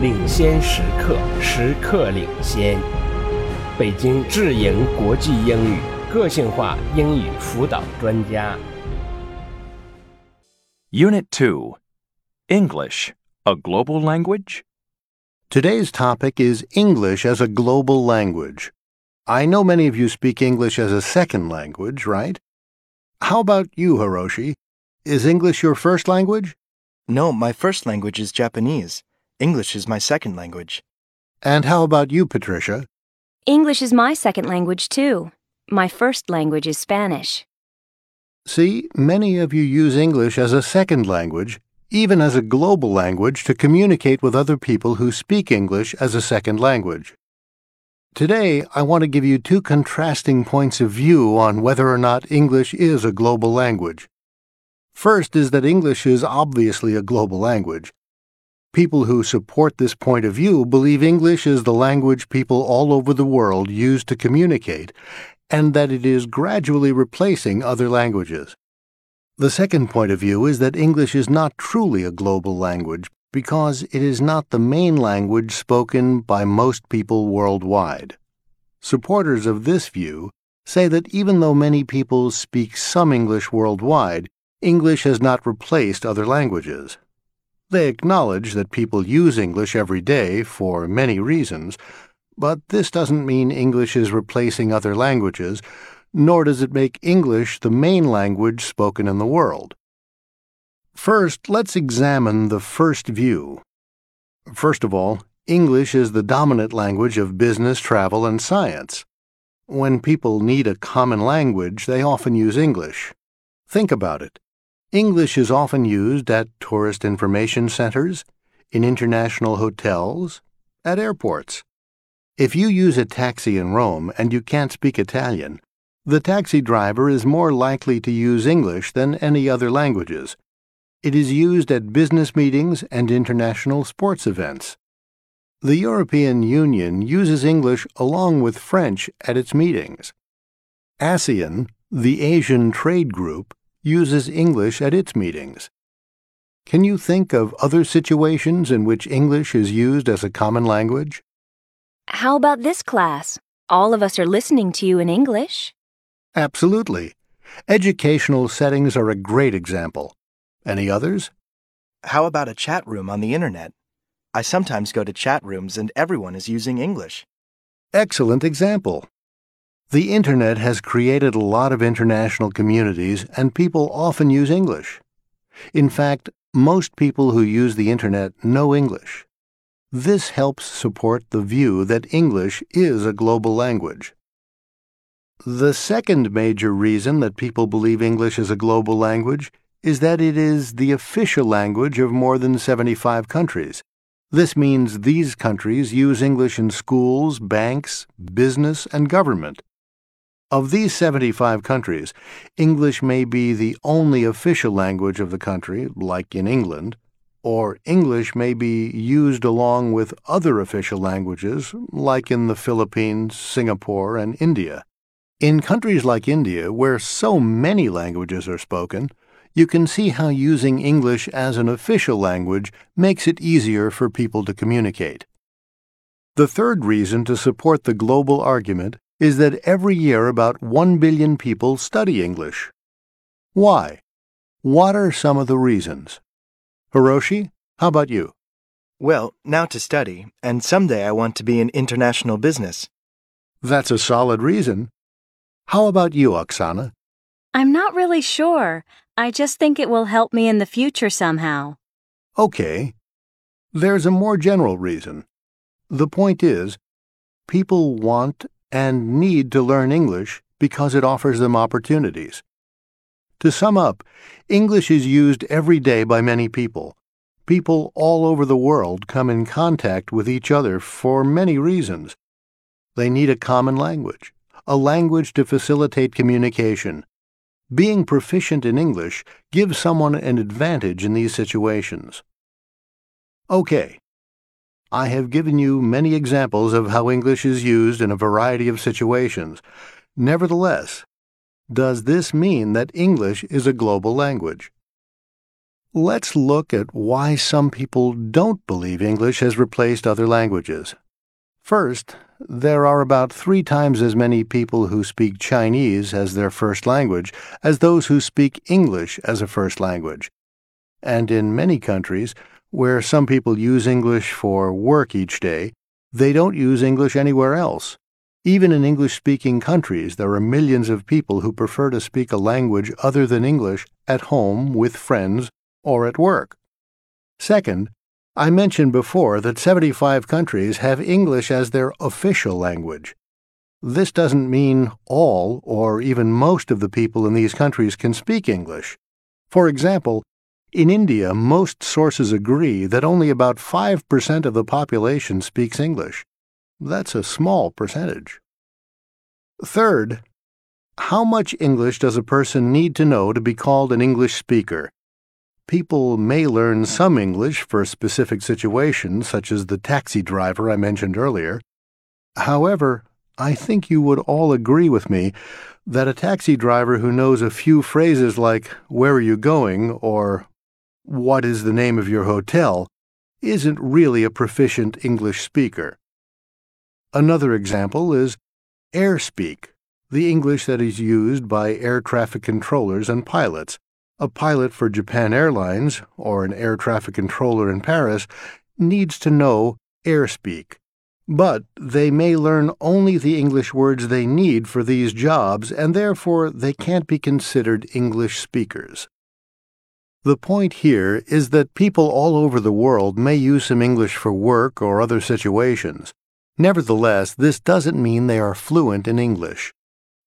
领先时刻，时刻领先。北京智盈国际英语个性化英语辅导专家。 Unit 2 English, a global language? Today's topic is English as a global language. I know many of you speak English as a second language, right? How about you, Hiroshi? Is English your first language? No, my first language is Japanese. English is my second language. And how about you, Patricia? English is my second language, too. My first language is Spanish. See, many of you use English as a second language, even as a global language, to communicate with other people who speak English as a second language. Today, I want to give you two contrasting points of view on whether or not English is a global language. First is that English is obviously a global language. People who support this point of view believe English is the language people all over the world use to communicate, and that it is gradually replacing other languages. The second point of view is that English is not truly a global language because it is not the main language spoken by most people worldwide. Supporters of this view say that even though many people speak some English worldwide, English has not replaced other languages. They acknowledge that people use English every day for many reasons, but this doesn't mean English is replacing other languages, nor does it make English the main language spoken in the world. First, let's examine the first view. First of all, English is the dominant language of business, travel, and science. When people need a common language, they often use English. Think about it. English is often used at tourist information centers, in international hotels, at airports. If you use a taxi in Rome and you can't speak Italian, the taxi driver is more likely to use English than any other languages. It is used at business meetings and international sports events. The European Union uses English along with French at its meetings. ASEAN, the Asian Trade Group, uses English at its meetings. Can you think of other situations in which English is used as a common language? How about this class? All of us are listening to you in English. Absolutely. Educational settings are a great example. Any others? How about a chat room on the internet? I sometimes go to chat rooms and everyone is using English. Excellent example. The Internet has created a lot of international communities, and people often use English. In fact, most people who use the Internet know English. This helps support the view that English is a global language. The second major reason that people believe English is a global language is that it is the official language of more than 75 countries. This means these countries use English in schools, banks, business, and government. Of these 75 countries, English may be the only official language of the country, like in England, or English may be used along with other official languages, like in the Philippines, Singapore, and India. In countries like India, where so many languages are spoken, you can see how using English as an official language makes it easier for people to communicate. The third reason to support the global argument is that every year about 1 billion people study English. Why? What are some of the reasons? Hiroshi, how about you? Well, now to study, and someday I want to be in international business. That's a solid reason. How about you, Oksana? I'm not really sure. I just think it will help me in the future somehow. Okay. There's a more general reason. The point is, people want and need to learn English because it offers them opportunities. To sum up, English is used every day by many people. People all over the world come in contact with each other for many reasons. They need a common language, a language to facilitate communication. Being proficient in English gives someone an advantage in these situations. Okay. I have given you many examples of how English is used in a variety of situations. Nevertheless, does this mean that English is a global language? let's look at why some people don't believe English has replaced other languages. First, there are about three times as many people who speak Chinese as their first language as those who speak English as a first language. And in many countries, where some people use English for work each day, they don't use English anywhere else. Even in English speaking countries, there are millions of people who prefer to speak a language other than English at home, with friends, or at work. Second, I mentioned before that 75 countries have English as their official language. This doesn't mean all or even most of the people in these countries can speak English. For example, in India, most sources agree that only about 5% of the population speaks English. That's a small percentage. Third, how much English does a person need to know to be called an English speaker? People may learn some English for specific situations, such as the taxi driver I mentioned earlier. However, I think you would all agree with me that a taxi driver who knows a few phrases like, Where are you going? or What is the name of your hotel? isn't really a proficient English speaker. Another example is airspeak, the English that is used by air traffic controllers and pilots. A pilot for Japan Airlines or an air traffic controller in Paris needs to know airspeak. But they may learn only the English words they need for these jobs, and therefore they can't be considered English speakers. The point here is that people all over the world may use some English for work or other situations. Nevertheless, this doesn't mean they are fluent in English.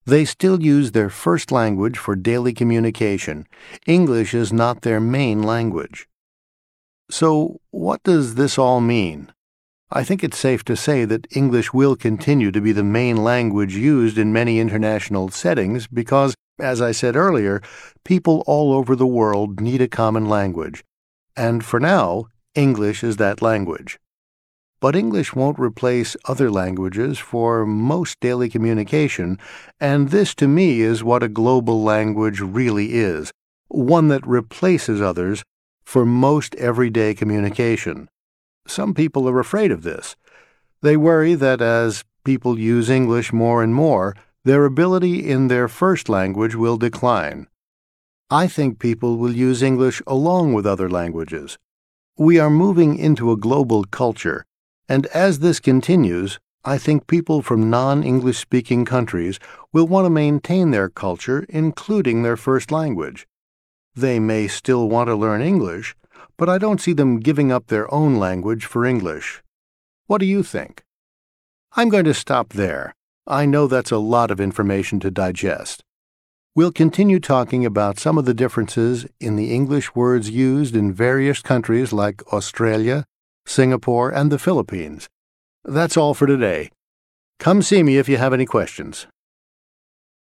They still use their first language for daily communication. English is not their main language. So, what does this all mean? I think it's safe to say that English will continue to be the main language used in many international settings because, as I said earlier, people all over the world need a common language. And for now, English is that language. But English won't replace other languages for most daily communication, and this to me is what a global language really is one that replaces others for most everyday communication. Some people are afraid of this. They worry that as people use English more and more, their ability in their first language will decline. I think people will use English along with other languages. We are moving into a global culture and as this continues, I think people from non English speaking countries will want to maintain their culture, including their first language. They may still want to learn English, but I don't see them giving up their own language for English. What do you think? I'm going to stop there. I know that's a lot of information to digest. We'll continue talking about some of the differences in the English words used in various countries like Australia, Singapore, and the Philippines. That's all for today. Come see me if you have any questions.